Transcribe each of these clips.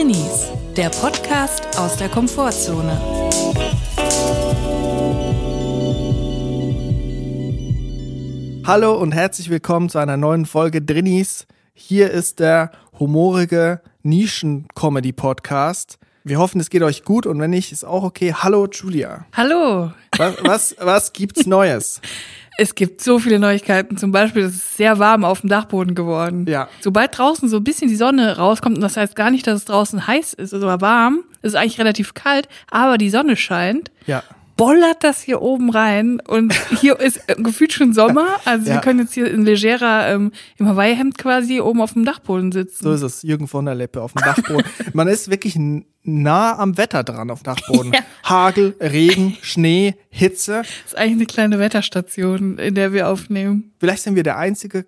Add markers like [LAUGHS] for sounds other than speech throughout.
Drinnies, der Podcast aus der Komfortzone. Hallo und herzlich willkommen zu einer neuen Folge Drinnies. Hier ist der humorige Nischen-Comedy-Podcast. Wir hoffen, es geht euch gut und wenn nicht, ist auch okay. Hallo Julia. Hallo. Was, was, was gibt's Neues? [LAUGHS] Es gibt so viele Neuigkeiten. Zum Beispiel, es ist sehr warm auf dem Dachboden geworden. Ja. Sobald draußen so ein bisschen die Sonne rauskommt, und das heißt gar nicht, dass es draußen heiß ist oder warm, es ist eigentlich relativ kalt, aber die Sonne scheint, Ja. bollert das hier oben rein und hier ist äh, gefühlt schon Sommer. [LAUGHS] Also Ja. wir können jetzt hier in legerer, ähm, im Hawaii-Hemd quasi oben auf dem Dachboden sitzen. So ist es. Jürgen von der Lippe auf dem Dachboden. [LAUGHS] Man ist wirklich n- nah am Wetter dran auf Dachboden. [LAUGHS] Ja. Hagel, Regen, [LAUGHS] Schnee, Hitze. Das ist eigentlich eine kleine Wetterstation, in der wir aufnehmen. Vielleicht sind wir der einzige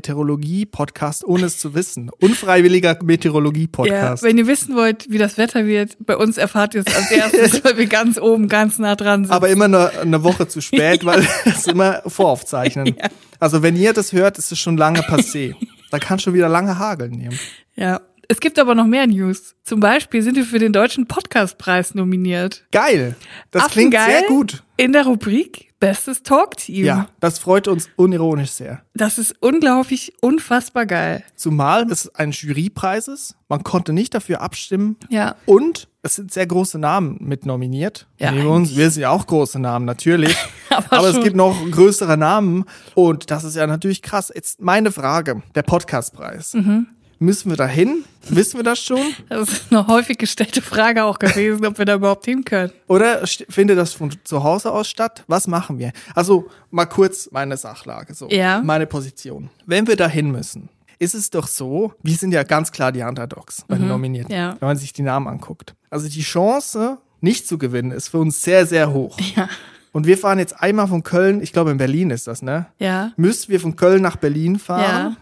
Comedy-Meteorologie-Podcast, ohne es zu wissen. Unfreiwilliger Ja, Meteorologie-Podcast. wenn ihr wissen wollt, wie das Wetter wird, bei uns erfahrt ihr es als erstes, [LAUGHS] weil wir ganz oben, ganz nah dran sind. aber immer eine, eine Woche zu spät, weil es immer voraufzeichnen. Also wenn ihr das hört, ist es schon lange passé. Da kann schon wieder lange hageln nehmen. ja. Es gibt aber noch mehr News. Zum Beispiel sind wir für den Deutschen Podcastpreis nominiert. Geil. Das klingt Affengeil sehr gut. In der Rubrik Bestes Talkteam. Ja, das freut uns unironisch sehr. Das ist unglaublich, unfassbar geil. Zumal es ein Jurypreis ist. Man konnte nicht dafür abstimmen. Ja. Und es sind sehr große Namen mit nominiert. Ja, Neben uns, wir sind ja auch große Namen, natürlich. [LAUGHS] Aber Aber, es gibt noch größere Namen. Und das ist ja natürlich krass. Jetzt meine Frage, der Podcastpreis. Mhm. Müssen wir da hin? Wissen wir das schon? Das ist eine häufig gestellte Frage auch gewesen, ob wir da überhaupt hin können. Oder findet das von zu Hause aus statt? Was machen wir? Also mal kurz meine Sachlage, so Ja. meine Position. Wenn wir dahin müssen, ist es doch so, wir sind ja ganz klar die Underdogs bei den Nominierten, Mhm. ja. wenn man sich die Namen anguckt. Also die Chance, nicht zu gewinnen, ist für uns sehr, sehr hoch. [LAUGHS] Ja. Und wir fahren jetzt einmal von Köln, ich glaube in Berlin ist das, ne? Ja. Müssen wir von Köln nach Berlin fahren Ja.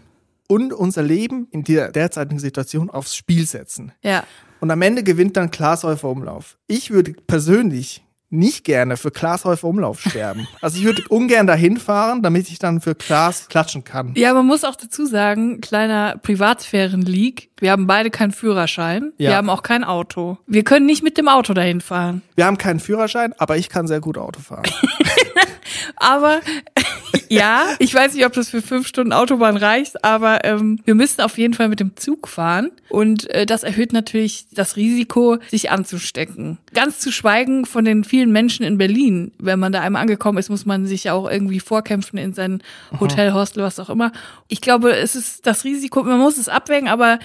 Und unser Leben in der derzeitigen Situation aufs Spiel setzen. Ja. Und am Ende gewinnt dann Klaas Häufer Umlauf. Ich würde persönlich nicht gerne für Klaas Häufer Umlauf sterben. [LAUGHS] Also ich würde ungern dahin fahren, damit ich dann für Klaas klatschen kann. Ja, man muss auch dazu sagen, kleiner Privatsphären-Leak. Wir haben beide keinen Führerschein. Ja. Wir haben auch kein Auto. Wir können nicht mit dem Auto dahin fahren. Wir haben keinen Führerschein, aber ich kann sehr gut Auto fahren. [LAUGHS] Aber ja, ich weiß nicht, ob das für fünf Stunden Autobahn reicht, aber ähm, wir müssen auf jeden Fall mit dem Zug fahren. Und äh, das erhöht natürlich das Risiko, sich anzustecken. Ganz zu schweigen von den vielen Menschen in Berlin. Wenn man da einmal angekommen ist, muss man sich ja auch irgendwie vorkämpfen in sein Hotel, Hostel, was auch immer. Ich glaube, es ist das Risiko, man muss es abwägen, aber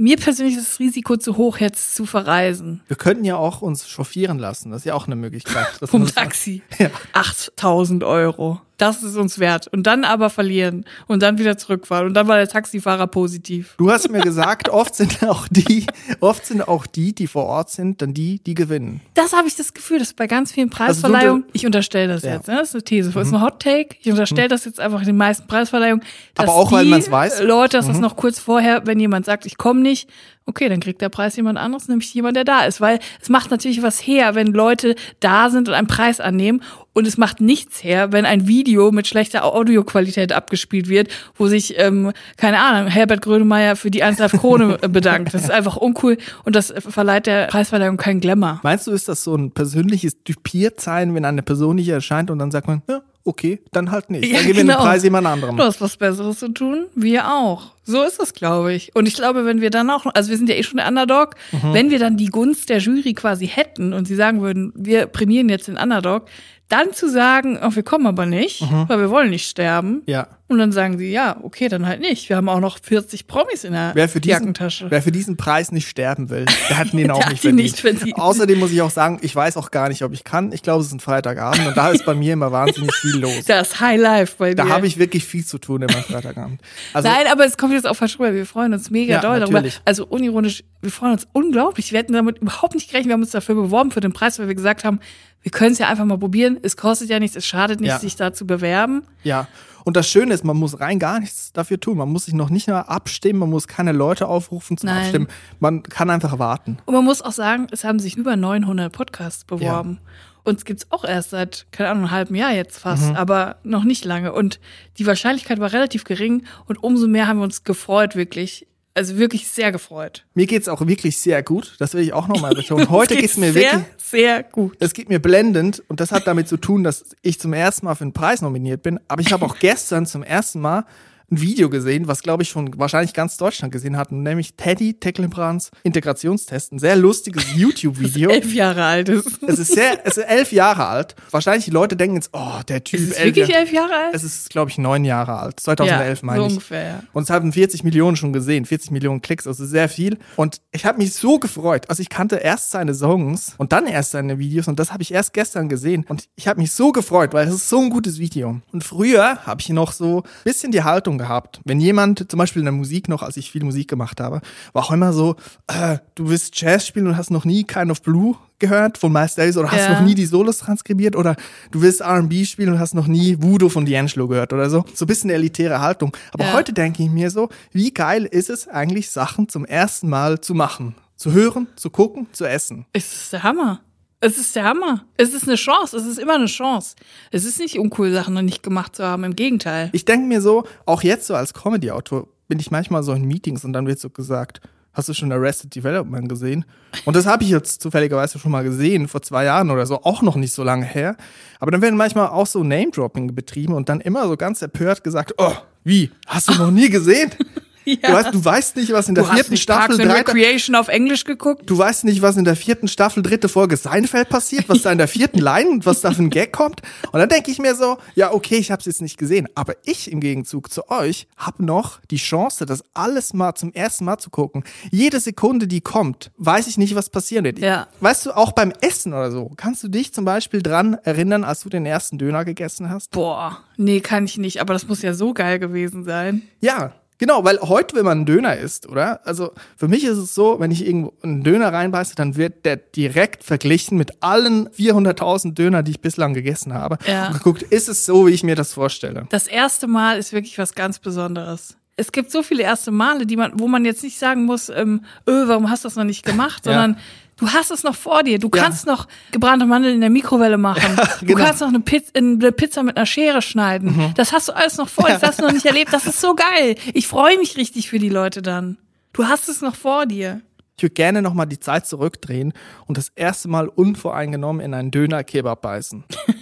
mir persönlich ist das Risiko zu hoch, jetzt zu verreisen. Wir könnten ja auch uns chauffieren lassen. Das ist ja auch eine Möglichkeit. [LAUGHS] Vom Taxi. Ja. 8000 Euro. Das ist uns wert. Und dann aber verlieren. Und dann wieder zurückfahren. Und dann war der Taxifahrer positiv. Du hast mir gesagt, oft sind auch die, oft sind auch die, die vor Ort sind, dann die, die gewinnen. Das habe ich das Gefühl, dass bei ganz vielen Also Preisverleihungen, du- ich unterstelle das Ja. Mhm. jetzt, ne? das ist eine These, das ist ein Hot Take, ich unterstelle das jetzt einfach den meisten Preisverleihungen, dass Aber auch, weil die man's weiß. Mhm. Leute, dass das noch kurz vorher, wenn jemand sagt, ich komme nicht, okay, dann kriegt der Preis jemand anderes, nämlich jemand, der da ist, weil es macht natürlich was her, wenn Leute da sind und einen Preis annehmen und es macht nichts her, wenn ein Video mit schlechter Audioqualität abgespielt wird, wo sich, ähm, keine Ahnung, Herbert Grönemeyer für die 1,5 Krone äh, bedankt. Das ist einfach uncool und das verleiht der Preisverleihung keinen Glamour. Meinst du, ist das so ein persönliches Dupiertsein, wenn eine Person nicht erscheint und dann sagt man, ja, okay, dann halt nicht. Ja, Dann gewinnt genau. den Preis jemand anderem. Du hast was Besseres zu tun, wir auch. So ist es, glaube ich. Und ich glaube, wenn wir dann auch, also wir sind ja eh schon der Underdog, Mhm. wenn wir dann die Gunst der Jury quasi hätten und sie sagen würden, wir prämieren jetzt den Underdog, dann zu sagen, oh, wir kommen aber nicht, Mhm. weil wir wollen nicht sterben. Ja. Und dann sagen sie, ja, okay, dann halt nicht. Wir haben auch noch 40 Promis in der Wer für, diesen, Jackentasche. wer für diesen Preis nicht sterben will, der hat ihn [LAUGHS] auch nicht verdient. nicht verdient. Außerdem muss ich auch sagen, ich weiß auch gar nicht, ob ich kann. Ich glaube, es ist ein Freitagabend und da ist bei mir immer wahnsinnig viel [LAUGHS] los. das High Life bei dir. Da habe ich wirklich viel zu tun immer Freitagabend. Also, Nein, aber es kommt jetzt auch falsch rüber. Wir freuen uns mega Ja, doll darüber. natürlich. Also unironisch, wir freuen uns unglaublich. Wir hätten damit überhaupt nicht gerechnet. Wir haben uns dafür beworben für den Preis, weil wir gesagt haben, wir können es ja einfach mal probieren. Es kostet ja nichts, es schadet nichts, Ja. sich da zu bewerben. ja. Und das Schöne ist, man muss rein gar nichts dafür tun. Man muss sich noch nicht mehr abstimmen, man muss keine Leute aufrufen zum Nein. Abstimmen. Man kann einfach warten. Und man muss auch sagen, es haben sich über 900 Podcasts beworben. Uns gibt's auch erst seit, keine Ahnung, einem halben Jahr jetzt fast, aber noch nicht lange. Und die Wahrscheinlichkeit war relativ gering und umso mehr haben wir uns gefreut, wirklich. Also wirklich sehr gefreut. Mir geht's auch wirklich sehr gut. Das will ich auch nochmal betonen. [LAUGHS] Heute Uns geht's mir sehr, wirklich, sehr gut. es geht mir blendend und das hat damit zu tun, dass ich zum ersten Mal für einen Preis nominiert bin. Aber ich habe auch [LAUGHS] gestern zum ersten Mal ein Video gesehen, was glaube ich schon wahrscheinlich ganz Deutschland gesehen hat, nämlich Teddy Tecklenbrandts Integrationstest. Ein sehr lustiges [LAUGHS] YouTube-Video. Elf Jahre alt ist. Es ist sehr, es ist elf Jahre alt. Wahrscheinlich die Leute denken jetzt, oh, der Typ. Ist es elf wirklich Jahre- elf Jahre alt? Es ist, glaube ich, neun Jahre alt. 2011 ja, meine so ich. ungefähr, ja. Und es haben 40 Millionen schon gesehen, 40 Millionen Klicks, also sehr viel. Und ich habe mich so gefreut. Also ich kannte erst seine Songs und dann erst seine Videos und das habe ich erst gestern gesehen. Und ich habe mich so gefreut, weil es ist so ein gutes Video. Und früher habe ich noch so ein bisschen die Haltung gehabt, wenn jemand, zum Beispiel in der Musik noch, als ich viel Musik gemacht habe, war auch immer so, äh, du willst Jazz spielen und hast noch nie Kind of Blue gehört von Miles Davis oder hast Ja. noch nie die Solos transkribiert oder du willst R&B spielen und hast noch nie Voodoo von D'Angelo gehört oder so. So ein bisschen elitäre Haltung. Aber Ja. heute denke ich mir so, wie geil ist es eigentlich, Sachen zum ersten Mal zu machen? Zu hören, zu gucken, zu essen. Es ist der Hammer. Es ist der Hammer. Es ist eine Chance. Es ist immer eine Chance. Es ist nicht uncool, Sachen noch nicht gemacht zu haben. Im Gegenteil. Ich denke mir so, auch jetzt so als Comedy-Autor bin ich manchmal so in Meetings und dann wird so gesagt, hast du schon Arrested Development gesehen? Und das habe ich jetzt zufälligerweise schon mal gesehen, vor zwei Jahren oder so, auch noch nicht so lange her. Aber dann werden manchmal auch so Name-Dropping betrieben und dann immer so ganz empört gesagt, oh, wie, hast du noch nie gesehen? [LAUGHS] Ja. Du, weißt, du weißt nicht, was in der Du hast vierten nicht Staffel Parks dritte, Recreation auf Englisch geguckt? Du weißt nicht, was in der vierten Staffel, dritte Folge Seinfeld passiert, was da in der vierten Line und was da für ein Gag kommt. Und dann denke ich mir so, ja, okay, ich habe es jetzt nicht gesehen. Aber ich im Gegenzug zu euch habe noch die Chance, das alles mal zum ersten Mal zu gucken. Jede Sekunde, die kommt, weiß ich nicht, was passieren wird. Ja. Weißt du, auch beim Essen oder so, kannst du dich zum Beispiel dran erinnern, als du den ersten Döner gegessen hast? Boah, nee, kann ich nicht. Aber das muss ja so geil gewesen sein. Ja, genau, weil heute, wenn man einen Döner isst, oder? Also für mich ist es so, wenn ich irgendwo einen Döner reinbeiße, dann wird der direkt verglichen mit allen 400.000 Döner, die ich bislang gegessen habe. Ja. Und geguckt, ist es so, wie ich mir das vorstelle? Das erste Mal ist wirklich was ganz Besonderes. Es gibt so viele erste Male, die man, wo man jetzt nicht sagen muss, ähm, öh, warum hast du das noch nicht gemacht, Ja. Du hast es noch vor dir. Du Ja. kannst noch gebrannte Mandeln in der Mikrowelle machen. [LAUGHS] Du genau. Mhm. kannst noch eine Pizza, eine Pizza mit einer Schere schneiden. Das hast du alles noch vor dir. Das hast du noch nicht erlebt. Das ist so geil. Ich freue mich richtig für die Leute dann. Du hast es noch vor dir. Ich würde gerne nochmal die Zeit zurückdrehen und das erste Mal unvoreingenommen in einen Döner-Kebab beißen. [LAUGHS]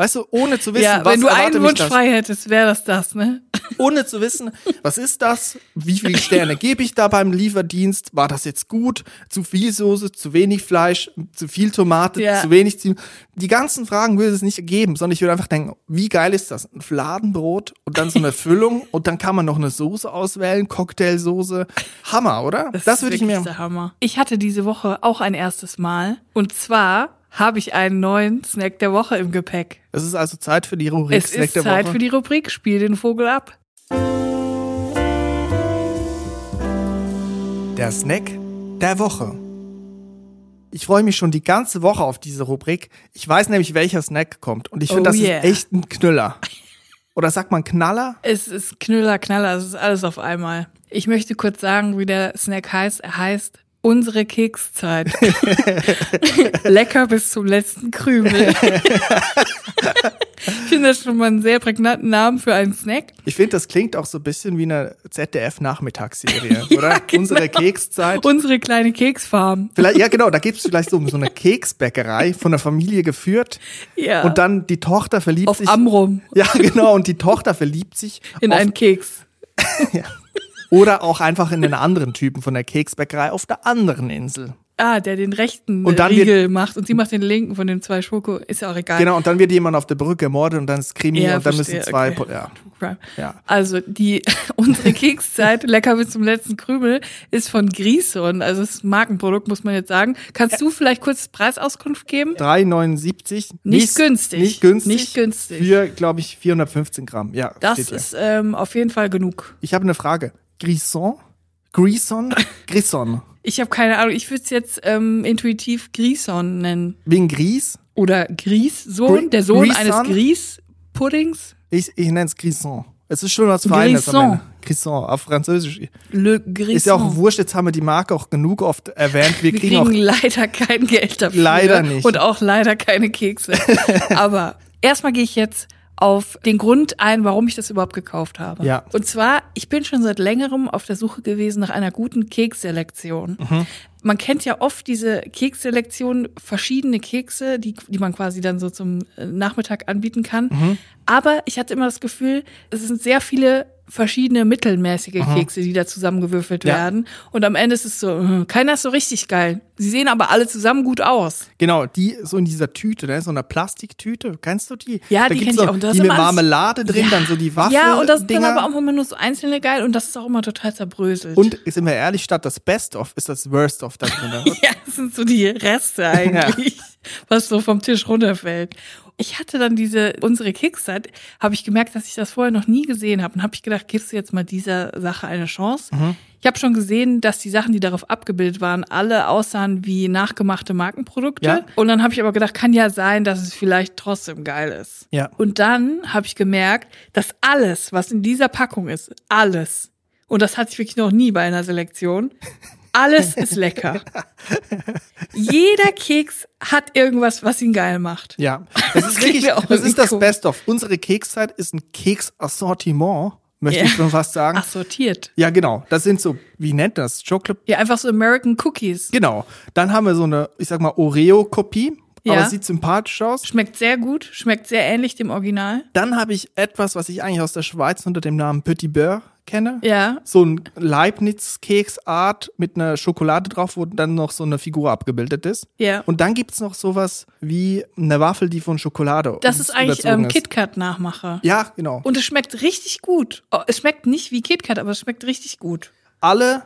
Weißt du, ohne zu wissen, ja, was wenn du einen Wunsch das? frei hättest, wäre das das, ne? [LAUGHS] ohne zu wissen, was ist das? Wie viele Sterne gebe ich da beim Lieferdienst? War das jetzt gut? Zu viel Soße, zu wenig Fleisch, zu viel Tomate, Ja. zu wenig Zwiebeln? Die ganzen Fragen würde es nicht geben, sondern ich würde einfach denken, wie geil ist das? Ein Fladenbrot und dann so eine Füllung [LAUGHS] und dann kann man noch eine Soße auswählen, Cocktailsoße. Hammer, oder? Das, ist würde ich mir. Der Hammer. Ich hatte diese Woche auch ein erstes Mal. Und zwar habe ich einen neuen Snack der Woche im Gepäck. Es ist also Zeit für die Rubrik Es Snack ist der Zeit Woche. für die Rubrik Spiel den Vogel ab. Der Snack der Woche. Ich freue mich schon die ganze Woche auf diese Rubrik. Ich weiß nämlich, welcher Snack kommt. Und ich finde, Oh das yeah. ist echt ein Knüller. Oder sagt man Knaller? Es ist Knüller, Knaller, es ist alles auf einmal. Ich möchte kurz sagen, wie der Snack heißt. Er heißt unsere Kekszeit. [LAUGHS] Lecker bis zum letzten Krümel. [LAUGHS] ich finde das schon mal einen sehr prägnanten Namen für einen Snack. Ich finde, das klingt auch so ein bisschen wie eine ZDF-Nachmittagsserie, [LAUGHS] oder? genau. Unsere Kekszeit. Unsere kleine Keksfarm. Vielleicht, ja, genau, da gibt es vielleicht so, so eine Keksbäckerei von der Familie geführt. Ja. Und dann die Tochter verliebt auf sich. Amrum Ja, genau, und die Tochter verliebt sich in auf, einen Keks. Oder auch einfach in den anderen Typen von der Keksbäckerei auf der anderen Insel. Ah, der den rechten Und dann Riegel macht und sie macht den linken von den zwei Schoko. Ist ja auch egal. Genau, und dann wird jemand auf der Brücke ermordet und dann ist Krimi Ja, und dann verstehe, müssen zwei, okay. Ja. Ja. Also die [LAUGHS] unsere Kekszeit, lecker bis zum letzten Krümel, ist von Grieson. Also ein Markenprodukt, muss man jetzt sagen. Kannst du vielleicht kurz Preisauskunft geben? 3,79. Nicht günstig. Nicht günstig. Nicht günstig. Für, glaube ich, 415 Gramm. Ja, Das ist ähm, auf jeden Fall genug. Ich habe eine Frage. Grison? Grison? Grison. [LAUGHS] Ich habe keine Ahnung. Ich würde es jetzt ähm, intuitiv Grieson nennen. Wegen Gries? Oder Grießsohn, Gri- der Sohn Grieson? eines Grießpuddings. Ich, ich nenne es Grison. Es ist schon was Feines. am Grison. Ende. Grison, auf Französisch. Le Grieson. Ist ja auch wurscht, jetzt haben wir die Marke auch genug oft erwähnt. Wir, Wir kriegen, kriegen leider kein Geld dafür. Leider nicht. Und auch leider keine Kekse. [LAUGHS] Aber erstmal gehe ich jetzt auf den Grund ein, warum ich das überhaupt gekauft habe. Ja. Und zwar, ich bin schon seit längerem auf der Suche gewesen nach einer guten Keksselektion. Mhm. Man kennt ja oft diese Keksselektion, verschiedene Kekse, die, die man quasi dann so zum äh, Nachmittag anbieten kann. Mhm. Aber ich hatte immer das Gefühl, es sind sehr viele verschiedene mittelmäßige Kekse, die da zusammengewürfelt Ja. werden. Und am Ende ist es so, äh, keiner ist so richtig geil. Sie sehen aber alle zusammen gut aus. Genau, die so in dieser Tüte, ne? so einer Plastiktüte. Kennst du die? Ja, da die gibt's kenn ich auch. Und da ist Die mit immer Marmelade drin, dann so die Waffel. Ja, und das ist dann Dinger. aber auch immer nur so einzelne geil und das ist auch immer total zerbröselt. Und sind wir ehrlich, statt das Best-of ist das Worst-of da drin. [LAUGHS] ja, das sind so die Reste [LAUGHS] eigentlich, was so vom Tisch runterfällt. Ich hatte dann diese, unsere Kickstart, habe ich gemerkt, dass ich das vorher noch nie gesehen habe. Und habe ich gedacht, gibst du jetzt mal dieser Sache eine Chance? Mhm. Ich habe schon gesehen, dass die Sachen, die darauf abgebildet waren, alle aussahen wie nachgemachte Markenprodukte. Ja. Und dann habe ich aber gedacht, kann ja sein, dass es vielleicht trotzdem geil ist. Ja. Und dann habe ich gemerkt, dass alles, was in dieser Packung ist, alles, und das hatte ich wirklich noch nie bei einer Selektion, alles [LAUGHS] ist lecker. Jeder Keks hat irgendwas, was ihn geil macht. Ja, [LAUGHS] das ist kriegen wirklich, das ist das Best-of. Unsere Kekszeit ist ein Keksassortiment, möchte Ja. ich schon fast sagen. Assortiert. Ja, genau. Das sind so, wie nennt das? Chocolate Ja, einfach so American Cookies. Genau. Dann haben wir so eine, ich sag mal, Oreo-Kopie. Aber Ja. es sieht sympathisch aus. Schmeckt sehr gut, schmeckt sehr ähnlich dem Original. Dann habe ich etwas, was ich eigentlich aus der Schweiz unter dem Namen Petit Beurre kenne. Ja. So ein Leibniz-Keksart mit einer Schokolade drauf, wo dann noch so eine Figur abgebildet ist. Ja. Und dann gibt's noch sowas wie eine Waffel, die von Schokolade Das ist eigentlich ähm, ist. KitKat-Nachmache. Ja, genau. Und es schmeckt richtig gut. Oh, es schmeckt nicht wie KitKat, aber es schmeckt richtig gut. Alle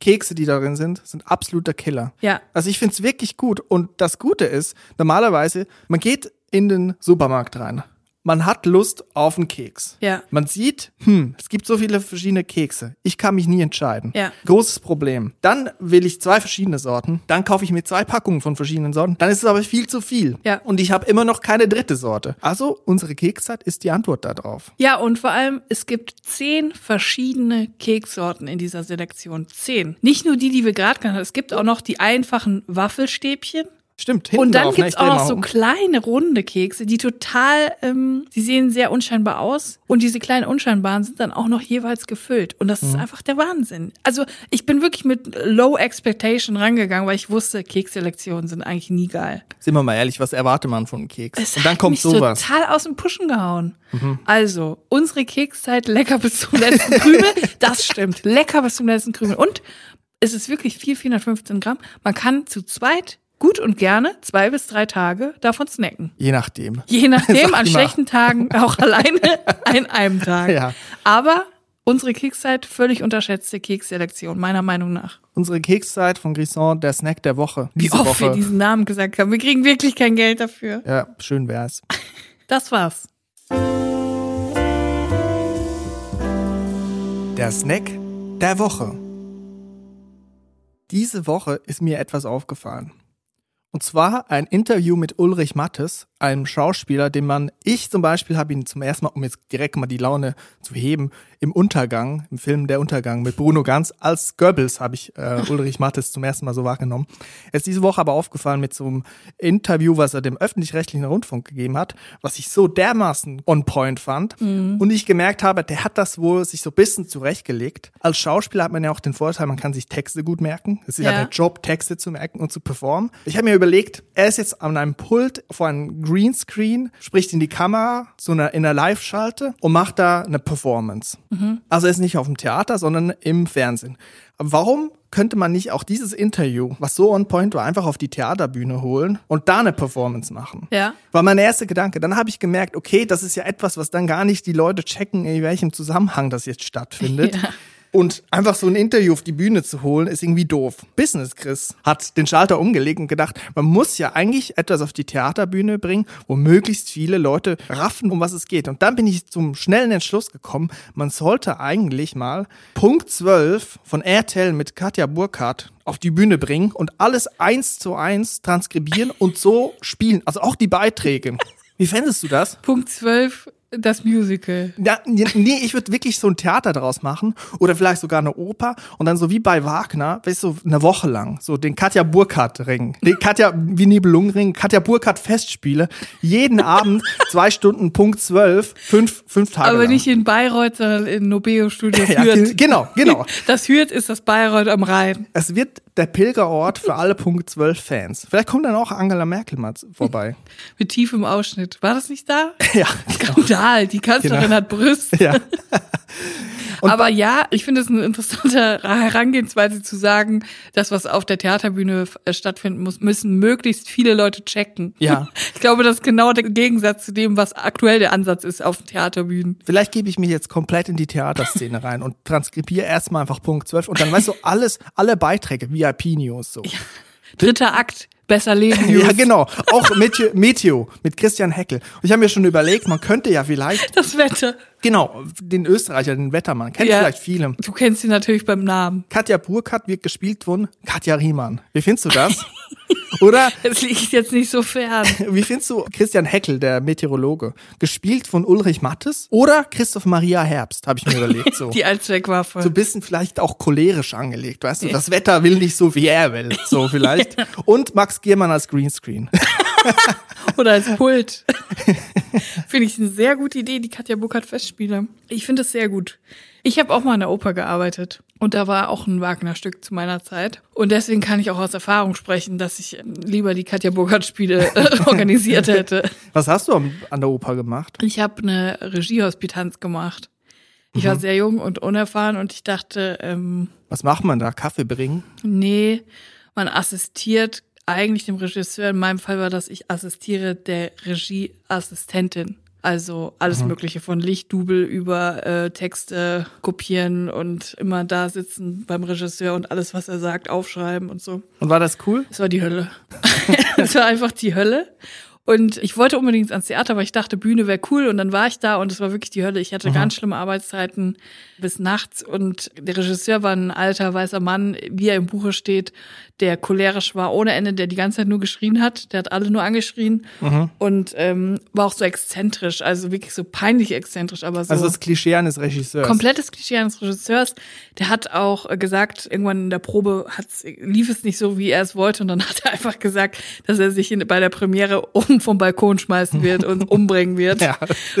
Kekse, die darin sind, sind absoluter Killer. Ja. Also ich find's wirklich gut. Und das Gute ist, normalerweise, man geht in den Supermarkt rein. Man hat Lust auf einen Keks. Ja. Man sieht, hm, es gibt so viele verschiedene Kekse. Ich kann mich nie entscheiden. Ja. Großes Problem. Dann will ich zwei verschiedene Sorten. Dann kaufe ich mir zwei Packungen von verschiedenen Sorten. Dann ist es aber viel zu viel. Ja. Und ich habe immer noch keine dritte Sorte. Also unsere Kekszeit ist die Antwort darauf. Ja, und vor allem, es gibt zehn verschiedene Keksorten in dieser Selektion. Zehn. Nicht nur die, die wir gerade genannt haben. Es gibt auch noch die einfachen Waffelstäbchen. Stimmt, hinten Und dann drauf, ne? gibt's auch noch so um. kleine runde Kekse, die total, ähm, die sehen sehr unscheinbar aus. Und diese kleinen unscheinbaren sind dann auch noch jeweils gefüllt. Und das ist Mhm. einfach der Wahnsinn. Also ich bin wirklich mit Low Expectation rangegangen, weil ich wusste, Kekselektionen sind eigentlich nie geil. Sind wir mal ehrlich, was erwartet man von einem Keks? Es Und dann kommt mich sowas. total aus dem Pushen gehauen. Mhm. Also, unsere Kekszeit lecker bis zum letzten Krümel. Das stimmt. Lecker bis zum letzten Krümel. Und es ist wirklich viel, 415 Gramm. Man kann zu zweit gut und gerne zwei bis drei Tage davon snacken. Je nachdem. Je nachdem, [LAUGHS] an schlechten Tagen auch [LAUGHS] alleine an einem Tag. Ja. Aber unsere Kekszeit völlig unterschätzte Keksselektion, meiner Meinung nach. Unsere Kekszeit von Grisson, der Snack der Woche. Wie oft wir Woche. diesen Namen gesagt haben. Wir kriegen wirklich kein Geld dafür. Ja, schön wär's. [LAUGHS] Das war's. Der Snack der Woche. Diese Woche ist mir etwas aufgefallen. Und zwar ein Interview mit Ulrich Mattes, einem Schauspieler, den man, ich zum Beispiel habe ihn zum ersten Mal, um jetzt direkt mal die Laune zu heben, im Untergang, im Film Der Untergang mit Bruno Ganz, als Goebbels habe ich äh, [LAUGHS] Ulrich Mattes zum ersten Mal so wahrgenommen. Er ist diese Woche aber aufgefallen mit so einem Interview, was er dem öffentlich-rechtlichen Rundfunk gegeben hat, was ich so dermaßen on point fand. Und ich gemerkt habe, der hat das wohl sich so ein bisschen zurechtgelegt. Als Schauspieler hat man ja auch den Vorteil, man kann sich Texte gut merken. Es ist ja, Ja. der Job, Texte zu merken und zu performen. Ich habe mir überlegt, er ist jetzt an einem Pult vor einem Greenscreen, spricht in die Kamera, so einer, in einer Live-Schalte und macht da eine Performance. Also er ist nicht auf dem Theater, sondern im Fernsehen. Aber warum könnte man nicht auch dieses Interview, was so on point war, einfach auf die Theaterbühne holen und da eine Performance machen? Ja. War mein erster Gedanke. Dann habe ich gemerkt, okay, das ist ja etwas, was dann gar nicht die Leute checken, in welchem Zusammenhang das jetzt stattfindet. [LAUGHS] Ja. Und einfach so ein Interview auf die Bühne zu holen, ist irgendwie doof. Business Chris hat den Schalter umgelegt und gedacht, man muss ja eigentlich etwas auf die Theaterbühne bringen, wo möglichst viele Leute raffen, um was es geht. Und dann bin ich zum schnellen Entschluss gekommen, man sollte eigentlich mal Punkt 12 von RTL mit Katja Burkhardt auf die Bühne bringen und alles eins zu eins transkribieren und so spielen. Also auch die Beiträge. Wie fändest du das? Punkt 12 das Musical. Ja, nee, ich würde wirklich so ein Theater draus machen oder vielleicht sogar eine Oper und dann so wie bei Wagner, weißt du, so eine Woche lang, so den Katja Burkhardt Ring, den Katja wie Nibelungen Katja Burkhardt Festspiele, jeden Abend zwei Stunden Punkt zwölf, fünf, fünf Tage Aber lang. nicht in Bayreuth, sondern in Nobeo Studio [LAUGHS] ja, Hürth. genau, genau. [LAUGHS] Das Hürth ist das Bayreuth am Rhein. Es wird der Pilgerort für alle Punkt 12 Fans. Vielleicht kommt dann auch Angela Merkel mal vorbei. [LAUGHS] Mit tiefem Ausschnitt. War das nicht da? [LAUGHS] ja, Skandal. Die Kanzlerin Genau. hat Brüste. ja. Und [LAUGHS] Aber ja, ich finde es eine interessante Herangehensweise zu sagen, das, was auf der Theaterbühne äh, stattfinden muss, müssen möglichst viele Leute checken. Ja. Ich glaube, das ist genau der Gegensatz zu dem, was aktuell der Ansatz ist auf Theaterbühnen. Vielleicht gebe ich mich jetzt komplett in die Theaterszene rein und transkribiere erstmal einfach Punkt 12 und dann weißt du alles, alle Beiträge, VIP-News so. Dritter Akt, besser leben. [LAUGHS] Ja, genau. Auch Meteo, Meteo mit Christian Heckel. Und ich habe mir schon überlegt, man könnte ja vielleicht, [LAUGHS] Das Wetter. genau, den Österreicher, den Wettermann, kennt Ja. vielleicht viele. Du kennst ihn natürlich beim Namen. Katja Burkhardt wird gespielt von Katja Riemann. Wie findest du das? [LAUGHS] [LAUGHS] Oder Das liegt jetzt nicht so fern. [LAUGHS] wie findest du Christian Heckel, der Meteorologe, gespielt von Ulrich Mattes? Oder Christoph Maria Herbst, habe ich mir überlegt. So. [LAUGHS] Die Allzweckwaffe. so ein bisschen vielleicht auch cholerisch angelegt, weißt du? Das Wetter will nicht so, wie er will, so vielleicht. Und Max Giermann als Greenscreen. [LAUGHS] Oder als Pult. [LAUGHS] finde ich eine sehr gute Idee, die Katja Burkhardt Festspiele. Ich finde es sehr gut. Ich habe auch mal in der Oper gearbeitet und da war auch ein Wagner-Stück zu meiner Zeit. Und deswegen kann ich auch aus Erfahrung sprechen, dass ich lieber die Katja Burkhardt-Spiele äh, [LAUGHS] organisiert hätte. Was hast du an der Oper gemacht? Ich habe eine Regiehospitanz gemacht. Ich Mhm. war sehr jung und unerfahren und ich dachte, ähm, Was macht man da? Kaffee bringen? nee, man assistiert eigentlich dem Regisseur. In meinem Fall war das, ich assistiere der Regieassistentin. Also alles Mögliche von Lichtdubel über äh, Texte kopieren und immer da sitzen beim Regisseur und alles, was er sagt, aufschreiben und so. Und war das cool? Es war die Hölle. [LAUGHS] Es war einfach die Hölle. Und ich wollte unbedingt ans Theater, weil ich dachte, Bühne wäre cool. Und dann war ich da und es war wirklich die Hölle. Ich hatte ganz schlimme Arbeitszeiten bis nachts. Und der Regisseur war ein alter weißer Mann, wie er im Buche steht, der cholerisch war ohne Ende, der die ganze Zeit nur geschrien hat. Der hat alle nur angeschrien. Und ähm, war auch so exzentrisch, also wirklich so peinlich exzentrisch, aber so Also das Klischee eines Regisseurs. komplettes Klischee eines Regisseurs. Der hat auch äh, gesagt, irgendwann in der Probe lief es nicht so, wie er es wollte. Und dann [LAUGHS] hat er einfach gesagt, dass er sich in, bei der Premiere um vom Balkon schmeißen wird und [LAUGHS] umbringen wird, Ja.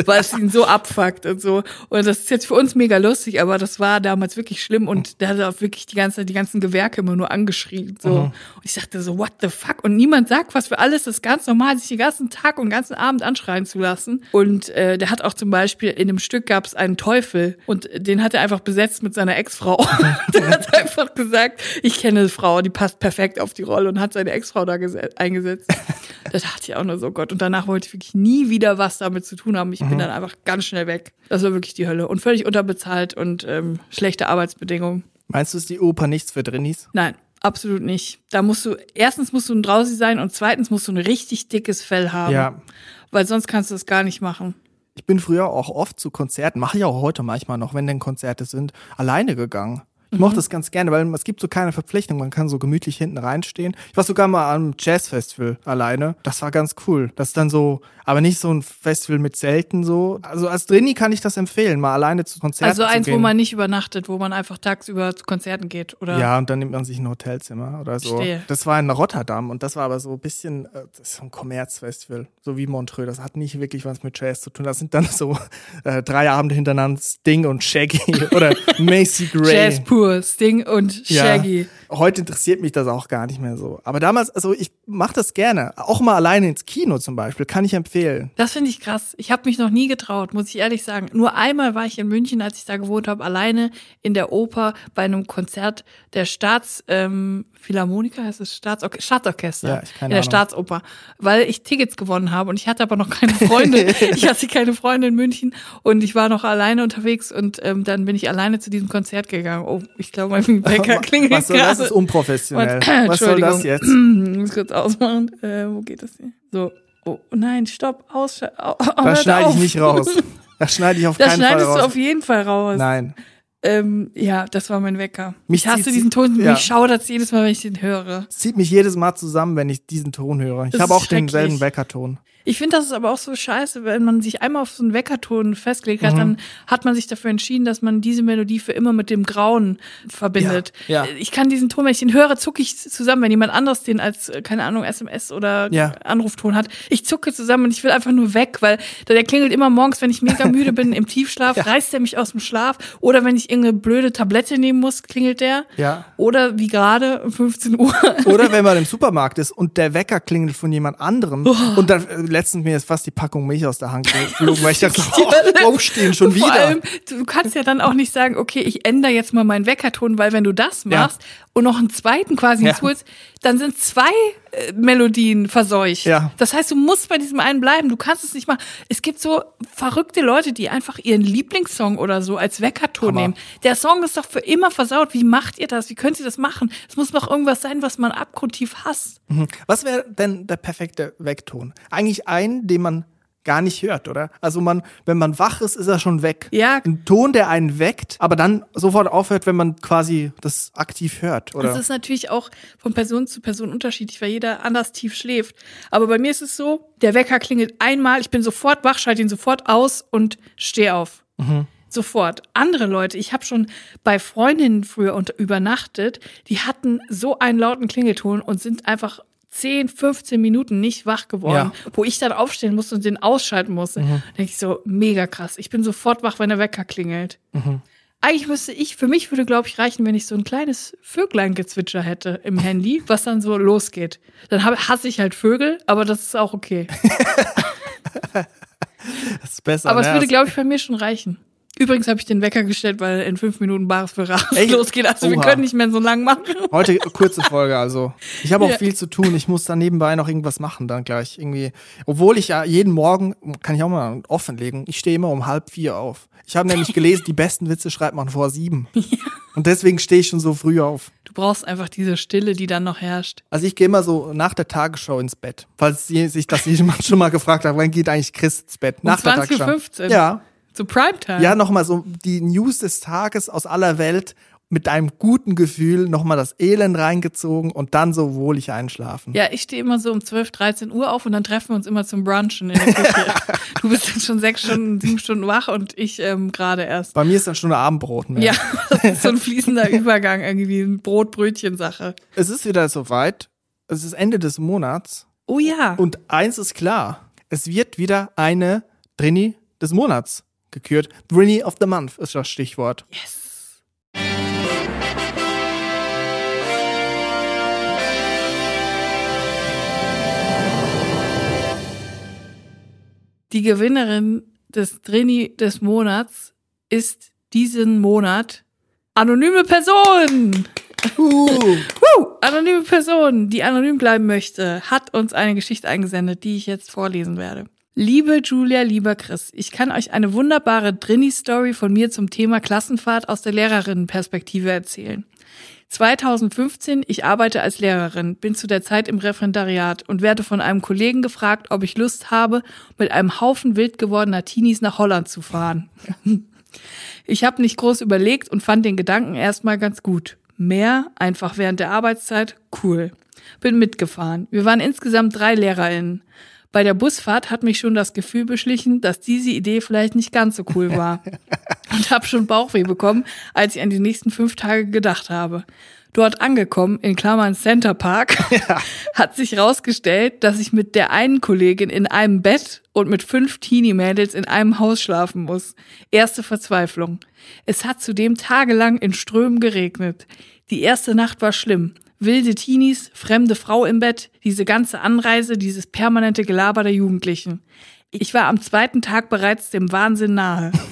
weil es ihn so abfuckt und so. Und das ist jetzt für uns mega lustig, aber das war damals wirklich schlimm. Und der hat auch wirklich die ganze die ganzen Gewerke immer nur angeschrien. So. Und ich dachte so, what the fuck? Und niemand sagt was für alles. Das ist ganz normal, sich den ganzen Tag und den ganzen Abend anschreien zu lassen. Und äh, der hat auch zum Beispiel in einem Stück gab es einen Teufel und den hat er einfach besetzt mit seiner Ex-Frau. [LAUGHS] der hat einfach gesagt, ich kenne eine Frau, die passt perfekt auf die Rolle und hat seine Ex-Frau da gese- eingesetzt. [LAUGHS] Das dachte ich auch nur so, Gott. Und danach wollte ich wirklich nie wieder was damit zu tun haben. Ich bin dann einfach ganz schnell weg. Das war wirklich die Hölle. Und völlig unterbezahlt und ähm, schlechte Arbeitsbedingungen. Meinst du, ist die Oper nichts für Drinnies? Nein, absolut nicht. Da musst du, erstens musst du ein Drausi sein und zweitens musst du ein richtig dickes Fell haben. Ja. Weil sonst kannst du es gar nicht machen. Ich bin früher auch oft zu Konzerten, mache ich auch heute manchmal noch, wenn denn Konzerte sind, alleine gegangen. Ich mochte das ganz gerne, weil es gibt so keine Verpflichtung. Man kann so gemütlich hinten reinstehen. Ich war sogar mal am Jazzfestival alleine. Das war ganz cool. Das ist dann so, aber nicht so ein Festival mit Zelten so. Also als Drini kann ich das empfehlen, mal alleine zu Konzerten Also zu eins, gehen. wo man nicht übernachtet, wo man einfach tagsüber zu Konzerten geht, oder? Ja, und dann nimmt man sich ein Hotelzimmer oder so. Verstehe. Das war in Rotterdam und das war aber so ein bisschen, äh, das ist so ein Kommerzfestival, so wie Montreux. Das hat nicht wirklich was mit Jazz zu tun. Das sind dann so [LAUGHS] äh, drei Abende hintereinander Sting und Shaggy [LAUGHS] oder Macy Gray. Jazz pur, Sting und Ja. Shaggy. Heute interessiert mich das auch gar nicht mehr so. Aber damals, also ich mache das gerne. Auch mal alleine ins Kino zum Beispiel, kann ich empfehlen. Das finde ich krass. Ich habe mich noch nie getraut, muss ich ehrlich sagen. Nur einmal war ich in München, als ich da gewohnt habe, alleine in der Oper bei einem Konzert der Staats ähm, heißt es Staatsorch Staatsorchester Ja, ich keine in der Ahnung. Staatsoper, weil ich Tickets gewonnen habe und ich hatte aber noch keine Freunde. [LAUGHS] ich hatte keine Freunde in München und ich war noch alleine unterwegs und ähm, dann bin ich alleine zu diesem Konzert gegangen. Oh, ich glaube, mein Wecker [LAUGHS] klingelt Was soll das? gerade. ist unprofessionell. Warte, Was soll das jetzt? [CLEARS THROAT] Ich muss kurz ausmachen. Äh, wo geht das hier? So. Oh nein, stopp, aus. Oh, Das schneide ich nicht raus. [LAUGHS] Das schneide ich auf Das keinen Fall schneidest raus. du auf jeden Fall raus. Nein. Ähm, ja, das war mein Wecker. Mich ich hasse diesen Ton, ja. mich schaudert jedes Mal, wenn ich den höre. Es zieht mich jedes Mal zusammen, wenn ich diesen Ton höre. Ich Das habe auch denselben. Weckerton. Ich finde, das ist aber auch so scheiße, wenn man sich einmal auf so einen Weckerton festgelegt hat, Mhm. dann hat man sich dafür entschieden, dass man diese Melodie für immer mit dem Grauen verbindet. Ja, ja. Ich kann diesen Ton, wenn ich den höre, zucke ich zusammen, wenn jemand anderes den als, äh, keine Ahnung, SMS oder Ja. Anrufton hat. Ich zucke zusammen und ich will einfach nur weg, weil der klingelt immer morgens, wenn ich mega müde bin, im Tiefschlaf, [LAUGHS] reißt er mich aus dem Schlaf. Oder wenn ich irgendeine blöde Tablette nehmen muss, klingelt der. Ja. Oder wie gerade um 15 Uhr. Oder wenn man im Supermarkt ist und der Wecker klingelt von jemand anderem [LAUGHS] und dann äh, letztens mir ist fast die Packung Milch aus der Hand [LAUGHS] geflogen, weil ich dachte, oh, aufstehen schon [LAUGHS] Vor wieder. allem, du kannst ja dann auch nicht sagen, okay, ich ändere jetzt mal meinen Weckerton, weil wenn du das Ja. Und noch einen zweiten quasi Ja. hinzuholst, dann sind zwei äh, Melodien verseucht. Ja. Das heißt, du musst bei diesem einen bleiben. Du kannst es nicht machen. Es gibt so verrückte Leute, die einfach ihren Lieblingssong oder so als Weckerton nehmen. Der Song ist doch für immer versaut. Wie macht ihr das? Wie könnt ihr das machen? Es muss doch irgendwas sein, was man abgrundtief hasst. Was wäre denn der perfekte Weckton? Eigentlich einen, den man gar nicht hört, oder? Also man, wenn man wach ist, ist er schon weg. Ja. Ein Ton, der einen weckt, aber dann sofort aufhört, wenn man quasi das aktiv hört, oder? Das ist natürlich auch von Person zu Person unterschiedlich, weil jeder anders tief schläft. Aber bei mir ist es so, der Wecker klingelt einmal, ich bin sofort wach, schalte ihn sofort aus und stehe auf. Sofort. Andere Leute, ich habe schon bei Freundinnen früher unter, übernachtet, die hatten so einen lauten Klingelton und sind einfach 10, 15 Minuten nicht wach geworden, wo ich dann aufstehen musste und den ausschalten musste. Da denke ich so, mega krass. Ich bin sofort wach, wenn der Wecker klingelt. Eigentlich müsste ich, für mich würde, glaube ich, reichen, wenn ich so ein kleines Vögleingezwitscher hätte im [LAUGHS] Handy, was dann so losgeht. Dann hab, hasse ich halt Vögel, aber das ist auch okay. [LAUGHS] das ist besser. Aber es ne? würde, glaube ich, bei mir schon reichen. Übrigens habe ich den Wecker gestellt, weil in fünf Minuten Bares für Rares losgeht. Also wir Oha. können nicht mehr so lang machen. Heute kurze Folge, also. Ich habe auch Ja. viel zu tun. Ich muss dann nebenbei noch irgendwas machen, dann gleich irgendwie. Obwohl ich ja jeden Morgen, kann ich auch mal offenlegen, ich stehe immer um halb vier auf. Ich habe nämlich gelesen, die besten Witze schreibt man vor sieben. Und deswegen stehe ich schon so früh auf. Du brauchst einfach diese Stille, die dann noch herrscht. Also ich gehe immer so nach der Tagesschau ins Bett. Falls sich das jemand schon mal gefragt hat, wann geht eigentlich Chris ins Bett? Nach der 20.15 Tagesschau. Uhr. Ja. Zu Primetime. Ja, nochmal so die News des Tages aus aller Welt mit einem guten Gefühl nochmal das Elend reingezogen und dann so wohlig einschlafen. Ja, ich stehe immer so um 12, 13 Uhr auf und dann treffen wir uns immer zum Brunchen in der Küche. [LAUGHS] du bist jetzt schon sechs Stunden, sieben Stunden wach und ich ähm, gerade erst. Bei mir ist dann schon eine Abendbrot mehr. Ja, das ist so ein fließender [LAUGHS] Übergang, irgendwie ein Brot-Brötchen-Sache. Es ist wieder soweit. Es ist Ende des Monats. Oh ja. Und eins ist klar. Es wird wieder eine Drini des Monats gekürt. Drini of the Month ist das Stichwort. yes. Die Gewinnerin des Drini des Monats ist diesen Monat anonyme Person. Uh. Woo! Anonyme Person, die anonym bleiben möchte, hat uns eine Geschichte eingesendet, die ich jetzt vorlesen werde. Liebe Julia, lieber Chris, ich kann euch eine wunderbare Drini-Story von mir zum Thema Klassenfahrt aus der Lehrerinnenperspektive erzählen. 2015, ich arbeite als Lehrerin, bin zu der Zeit im Referendariat und werde von einem Kollegen gefragt, ob ich Lust habe, mit einem Haufen wild gewordener Teenies nach Holland zu fahren. [LAUGHS] Ich habe nicht groß überlegt und fand den Gedanken erstmal ganz gut. Mehr, einfach während der Arbeitszeit, cool. Bin mitgefahren. Wir waren insgesamt drei LehrerInnen. Bei der Busfahrt hat mich schon das Gefühl beschlichen, dass diese Idee vielleicht nicht ganz so cool war. [LAUGHS] Und habe schon Bauchweh bekommen, als ich an die nächsten fünf Tage gedacht habe. Dort angekommen, in Klammern Center Park, [LAUGHS] hat sich rausgestellt, dass ich mit der einen Kollegin in einem Bett und mit fünf Teenie-Mädels in einem Haus schlafen muss. Erste Verzweiflung. Es hat zudem tagelang in Strömen geregnet. Die erste Nacht war schlimm. Wilde Teenies, fremde Frau im Bett, diese ganze Anreise, dieses permanente Gelaber der Jugendlichen. Ich war am zweiten Tag bereits dem Wahnsinn nahe. [LAUGHS]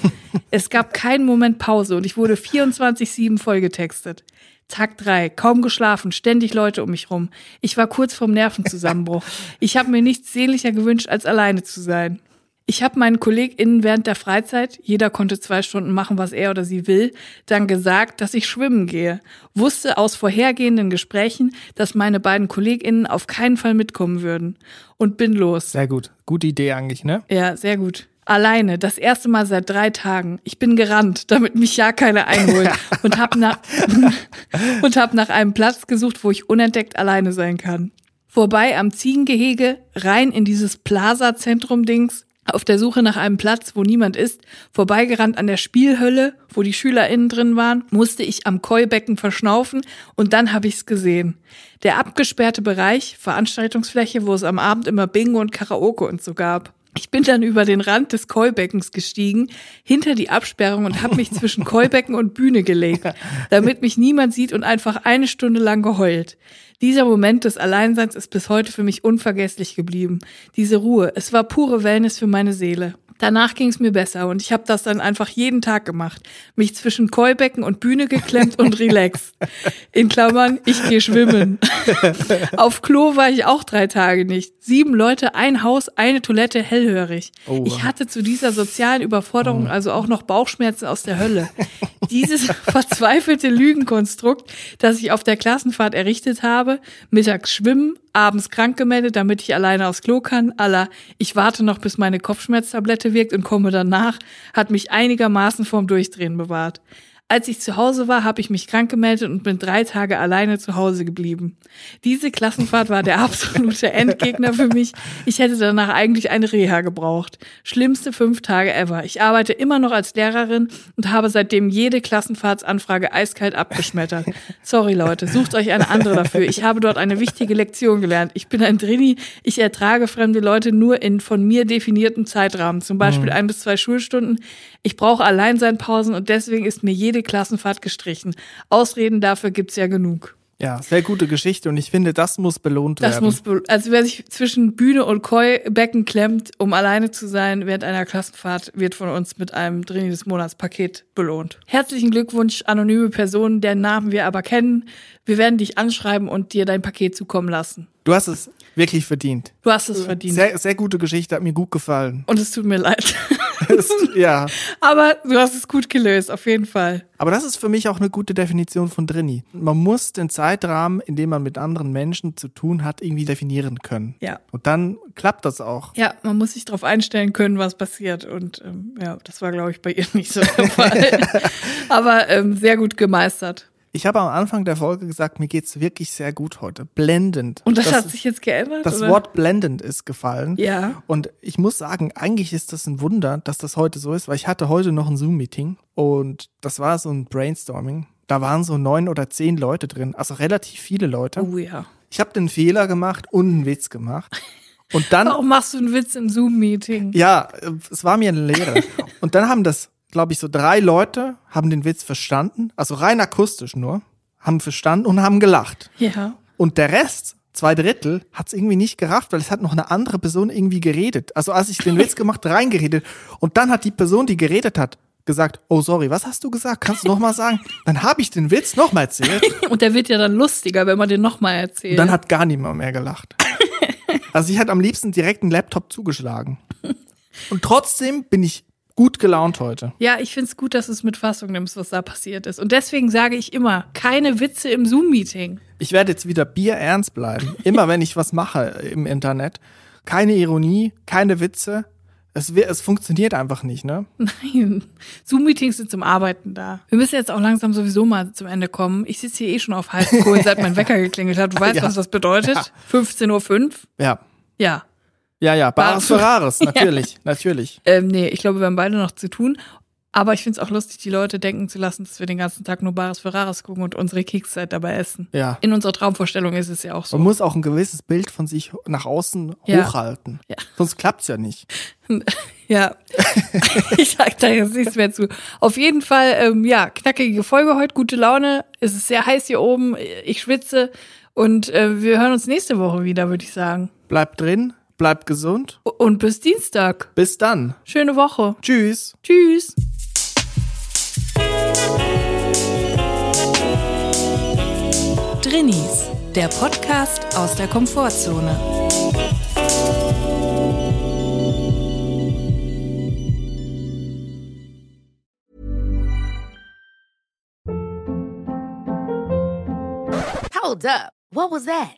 Es gab keinen Moment Pause und ich wurde 24-7 vollgetextet. Tag drei, kaum geschlafen, ständig Leute um mich rum. Ich war kurz vorm Nervenzusammenbruch. [LAUGHS] Ich habe mir nichts sehnlicher gewünscht, als alleine zu sein. Ich habe meinen KollegInnen während der Freizeit, jeder konnte zwei Stunden machen, was er oder sie will, dann gesagt, dass ich schwimmen gehe. Wusste aus vorhergehenden Gesprächen, dass meine beiden KollegInnen auf keinen Fall mitkommen würden. Und bin los. Sehr gut. Gute Idee eigentlich, ne? Ja, sehr gut. Alleine, das erste Mal seit drei Tagen. Ich bin gerannt, damit mich ja keiner einholt [LAUGHS] und hab nach [LAUGHS] und hab nach einem Platz gesucht, wo ich unentdeckt alleine sein kann. vorbei am Ziegengehege, rein in dieses Plaza-Zentrum-Dings, auf der Suche nach einem Platz, wo niemand ist, vorbeigerannt an der Spielhölle, wo die SchülerInnen drin waren, musste ich am Keubecken verschnaufen und dann habe ich's gesehen. Der abgesperrte Bereich, Veranstaltungsfläche, wo es am Abend immer Bingo und Karaoke und so gab. Ich bin dann über den Rand des Keubeckens gestiegen, hinter die Absperrung und habe mich zwischen [LAUGHS] Keubecken und Bühne gelegt, damit mich niemand sieht und einfach eine Stunde lang geheult. Dieser Moment des Alleinseins ist bis heute für mich unvergesslich geblieben. Diese Ruhe, es war pure Wellness für meine Seele. Danach ging es mir besser und ich habe das dann einfach jeden Tag gemacht. Mich zwischen Keubecken und Bühne geklemmt und relaxed. In Klammern, ich gehe schwimmen. [LAUGHS] Auf Klo war ich auch drei Tage nicht. Sieben Leute, ein Haus, eine Toilette, hellhörig. Oh. Ich hatte zu dieser sozialen Überforderung also auch noch Bauchschmerzen aus der Hölle. Dieses [LAUGHS] verzweifelte Lügenkonstrukt, das ich auf der Klassenfahrt errichtet habe, mittags schwimmen, abends krank gemeldet, damit ich alleine aufs Klo kann, aller ich warte noch, bis meine Kopfschmerztablette wirkt und komme danach, hat mich einigermaßen vorm Durchdrehen bewahrt. Als ich zu Hause war, habe ich mich krank gemeldet und bin drei Tage alleine zu Hause geblieben. Diese Klassenfahrt war der [LAUGHS] absolute Endgegner für mich. Ich hätte danach eigentlich eine Reha gebraucht. Schlimmste fünf Tage ever. Ich arbeite immer noch als Lehrerin und habe seitdem jede Klassenfahrtsanfrage eiskalt abgeschmettert. Sorry Leute, sucht euch eine andere dafür. Ich habe dort eine wichtige Lektion gelernt. Ich bin ein Drini. Ich ertrage fremde Leute nur in von mir definierten Zeitrahmen. Zum Beispiel ein bis zwei Schulstunden. Ich brauche Alleinseinpausen und deswegen ist mir jede Klassenfahrt gestrichen. Ausreden dafür gibt's ja genug. Ja, sehr gute Geschichte und ich finde, das muss belohnt Das werden. muss, be- also wer sich zwischen Bühne und Keubecken klemmt, um alleine zu sein während einer Klassenfahrt, wird von uns mit einem Drini des Monats Paket belohnt. Herzlichen Glückwunsch, anonyme Person, deren Namen wir aber kennen. Wir werden dich anschreiben und dir dein Paket zukommen lassen. du hast es wirklich verdient. Du hast es verdient. Sehr, sehr gute Geschichte, hat mir gut gefallen. und es tut mir leid. [LAUGHS] Es- ja, aber du hast es gut gelöst, auf jeden Fall. aber das ist für mich auch eine gute Definition von Drini. Man muss den Zeitrahmen, in dem man mit anderen Menschen zu tun hat, irgendwie definieren können. Ja. Und dann klappt das auch. Ja, man muss sich darauf einstellen können, was passiert. Und ähm, ja, das war, glaube ich, bei ihr [LAUGHS] nicht so der Fall. [LAUGHS] Aber ähm, sehr gut gemeistert. Ich habe am Anfang der Folge gesagt, mir geht's wirklich sehr gut heute. Blendend. Und das, hat sich jetzt geändert? Das oder? Wort blendend ist gefallen. Ja. Und ich muss sagen, eigentlich ist das ein Wunder, dass das heute so ist, weil ich hatte heute noch ein Zoom-Meeting und das war so ein Brainstorming. Da waren so neun oder zehn Leute drin, also relativ viele Leute. Oh ja. Ich habe den Fehler gemacht und einen Witz gemacht. Und dann, [LAUGHS] Warum machst du einen Witz im Zoom-Meeting? ja, es war mir eine Lehre. [LAUGHS] Und dann haben das, glaube ich, so drei Leute haben den Witz verstanden, also rein akustisch nur, haben verstanden und haben gelacht. Ja. Und der Rest, zwei Drittel, hat es irgendwie nicht gerafft, weil es hat noch eine andere Person irgendwie geredet. Also als ich den Witz [LAUGHS] gemacht, reingeredet. Und dann hat die Person, die geredet hat, gesagt, oh sorry, was hast du gesagt? Kannst du noch mal sagen? Dann habe ich den Witz noch mal erzählt. [LAUGHS] Und der wird ja dann lustiger, wenn man den nochmal erzählt. Und dann hat gar niemand mehr gelacht. [LAUGHS] Also ich hätte am liebsten direkt einen Laptop zugeschlagen. Und trotzdem bin ich gut gelaunt heute. ja, ich find's gut, dass du es mit Fassung nimmst, was da passiert ist. Und deswegen sage ich immer, keine Witze im Zoom-Meeting. Ich werde jetzt wieder bierernst bleiben. Immer wenn ich was mache im Internet. Keine Ironie, keine Witze. Es, es funktioniert einfach nicht, ne? Nein. Zoom-Meetings sind zum Arbeiten da. Wir müssen jetzt auch langsam sowieso mal zum Ende kommen. Ich sitze hier eh schon auf heißen Kohlen, seit mein Wecker geklingelt hat. Du weißt, [LAUGHS] Ja. was das bedeutet? Ja. 15.05 Uhr? Ja. Ja. Ja, ja, Bares Ferraris, [LAUGHS] natürlich, natürlich. Ähm, nee, ich glaube, wir haben beide noch zu tun. Aber ich find's auch lustig, die Leute denken zu lassen, dass wir den ganzen Tag nur Bares Ferraris gucken und unsere Kekszeit dabei essen. Ja. In unserer Traumvorstellung ist es ja auch so. Man muss auch ein gewisses Bild von sich nach außen Ja. hochhalten. Ja. Sonst klappt's ja nicht. [LAUGHS] Ja, [LAUGHS] ich sag da jetzt nichts mehr zu. Auf jeden Fall, ähm, ja, knackige Folge heute, gute Laune. Es ist sehr heiß hier oben, ich schwitze und äh, wir hören uns nächste Woche wieder, würde ich sagen. Bleibt drin, bleibt gesund. Und bis Dienstag. Bis dann. Schöne Woche. Tschüss. Tschüss. Drinnies, der Podcast aus der Komfortzone. Hold up. What was that?